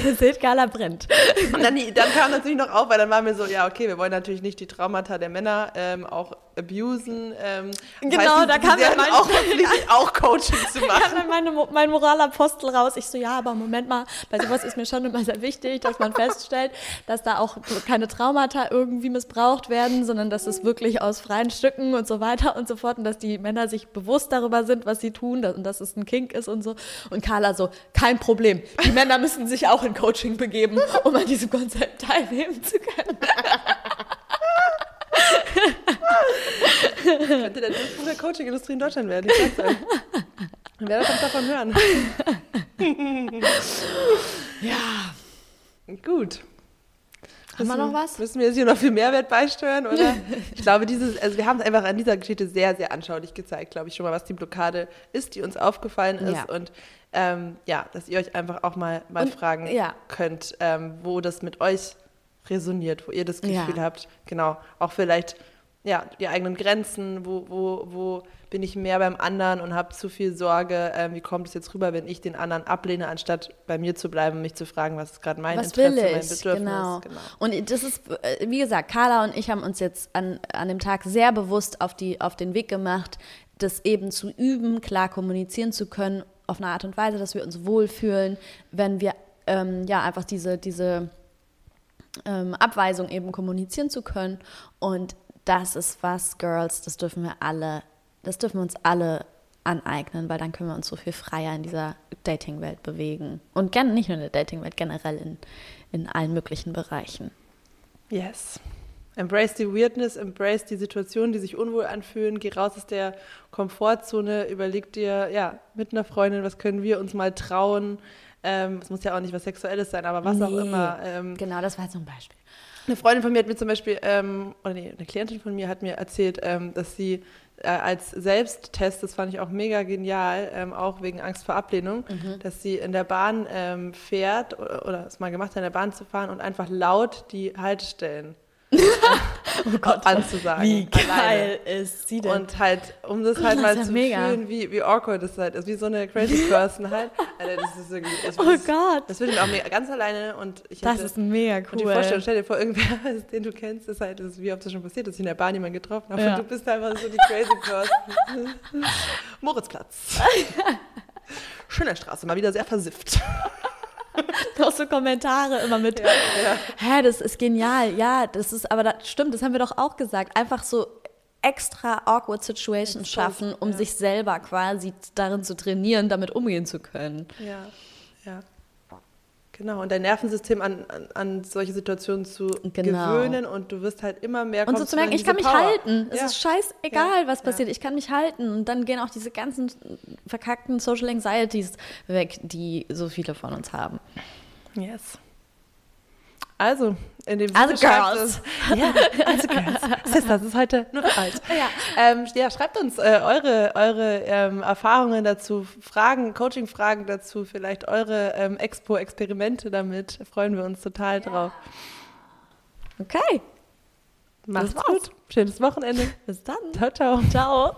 Ihr seht, Carla brennt. Und dann, dann kam natürlich noch auf, weil dann waren wir so, ja, okay, wir wollen natürlich nicht die Traumata der Männer ähm, auch abusen. Ähm, Genau, da kam dann mein- auch auch Coaching zu kam machen. dann meine, mein Moralapostel raus. Ich so, ja, aber Moment mal, bei sowas ist mir schon immer sehr wichtig, dass man feststellt, dass da auch keine Traumata irgendwie missbraucht werden, sondern dass es wirklich aus freien Stücken und so weiter und so fort und dass die Männer sich bewusst darüber sind, was sie tun und dass es ein Kink ist und so. Und Carla so, kein Problem. Die Männer müssen sich auch in Coaching begeben, um an diesem Konzept teilnehmen zu können. Könnte der Durchbruch der Coaching-Industrie in Deutschland werden. Ich sag's euch. Wer wird davon hören? Ja. Gut. Haben wir noch was? Müssen wir jetzt hier noch viel Mehrwert beisteuern? Oder? ich glaube, dieses, also wir haben es einfach an dieser Geschichte sehr, sehr anschaulich gezeigt, glaube ich, schon mal, was die Blockade ist, die uns aufgefallen ist. Ja. Und ähm, ja, dass ihr euch einfach auch mal, mal Und, fragen ja. könnt, ähm, wo das mit euch resoniert, wo ihr das Gefühl Ja. habt, genau, auch vielleicht ja, die eigenen Grenzen, wo, wo, wo bin ich mehr beim anderen und habe zu viel Sorge, ähm, wie kommt es jetzt rüber, wenn ich den anderen ablehne, anstatt bei mir zu bleiben und mich zu fragen, was ist gerade mein was Interesse, will mein ich? Bedürfnis. Genau. Und das ist, äh, wie gesagt, Carla und ich haben uns jetzt an, an dem Tag sehr bewusst auf, die, auf den Weg gemacht, das eben zu üben, klar kommunizieren zu können, auf eine Art und Weise, dass wir uns wohlfühlen, wenn wir ähm, ja einfach diese, diese ähm, Abweisung eben kommunizieren zu können. Und das ist was, Girls, das dürfen wir alle, das dürfen wir uns alle aneignen, weil dann können wir uns so viel freier in dieser Dating-Welt bewegen. Und gerne nicht nur in der Dating-Welt, generell in, in allen möglichen Bereichen. Yes. Embrace die Weirdness, embrace die Situationen, die sich unwohl anfühlen, geh raus aus der Komfortzone, überleg dir, ja, mit einer Freundin, was können wir uns mal trauen. Ähm, es muss ja auch nicht was Sexuelles sein, aber was auch Nee, immer. Ähm, Genau, das war jetzt so ein Beispiel. Eine Freundin von mir hat mir zum Beispiel, ähm, oder nee, eine Klientin von mir hat mir erzählt, ähm, dass sie äh, als Selbsttest, das fand ich auch mega genial, ähm, auch wegen Angst vor Ablehnung, Mhm. dass sie in der Bahn ähm, fährt oder, oder es mal gemacht hat, in der Bahn zu fahren und einfach laut die Haltestellen anzusagen. Oh Wie alleine. geil ist sie denn? Und halt, um das halt Das mal ja zu mega. fühlen, wie, wie awkward das halt ist, wie so eine crazy person halt. Alter, das ist irgendwie, das, oh das, Gott, das würde mir auch mega, ganz alleine und ich das hätte, ist mega und die Vorstellung, cool. stell dir vor, irgendwer, den du kennst, ist halt, ist, wie oft das schon passiert, dass ich in der Bahn jemanden getroffen habe Ja. und du bist einfach so die crazy person. Moritzplatz. Schönerstraße, mal wieder sehr versifft. Noch so Kommentare immer mit. Ja. Hä, das ist genial. Ja, das ist, aber das stimmt, das haben wir doch auch gesagt. Einfach so extra awkward Situations schaffen, um ja. sich selber quasi darin zu trainieren, damit umgehen zu können. Ja, ja. Genau, und dein Nervensystem an, an, an solche Situationen zu Genau. gewöhnen und du wirst halt immer mehr Und so zu merken, ich kann mich Power. halten. Es Ja. ist scheißegal, Ja. was passiert. Ich kann mich halten. Und dann gehen auch diese ganzen verkackten Social Anxieties weg, die so viele von uns haben. Yes. Also, in dem Also Sinne schreibt Girls. uns- Ja, also Girls. Sisters, das ist heute nur alt. Ja. Ähm, ja, schreibt uns äh, eure, eure ähm, Erfahrungen dazu, Fragen, Coaching-Fragen dazu, vielleicht eure ähm, Expo-Experimente damit. Da freuen wir uns total drauf. Okay, Macht's gut. Schönes Wochenende. bis dann. Ciao, ciao. Ciao.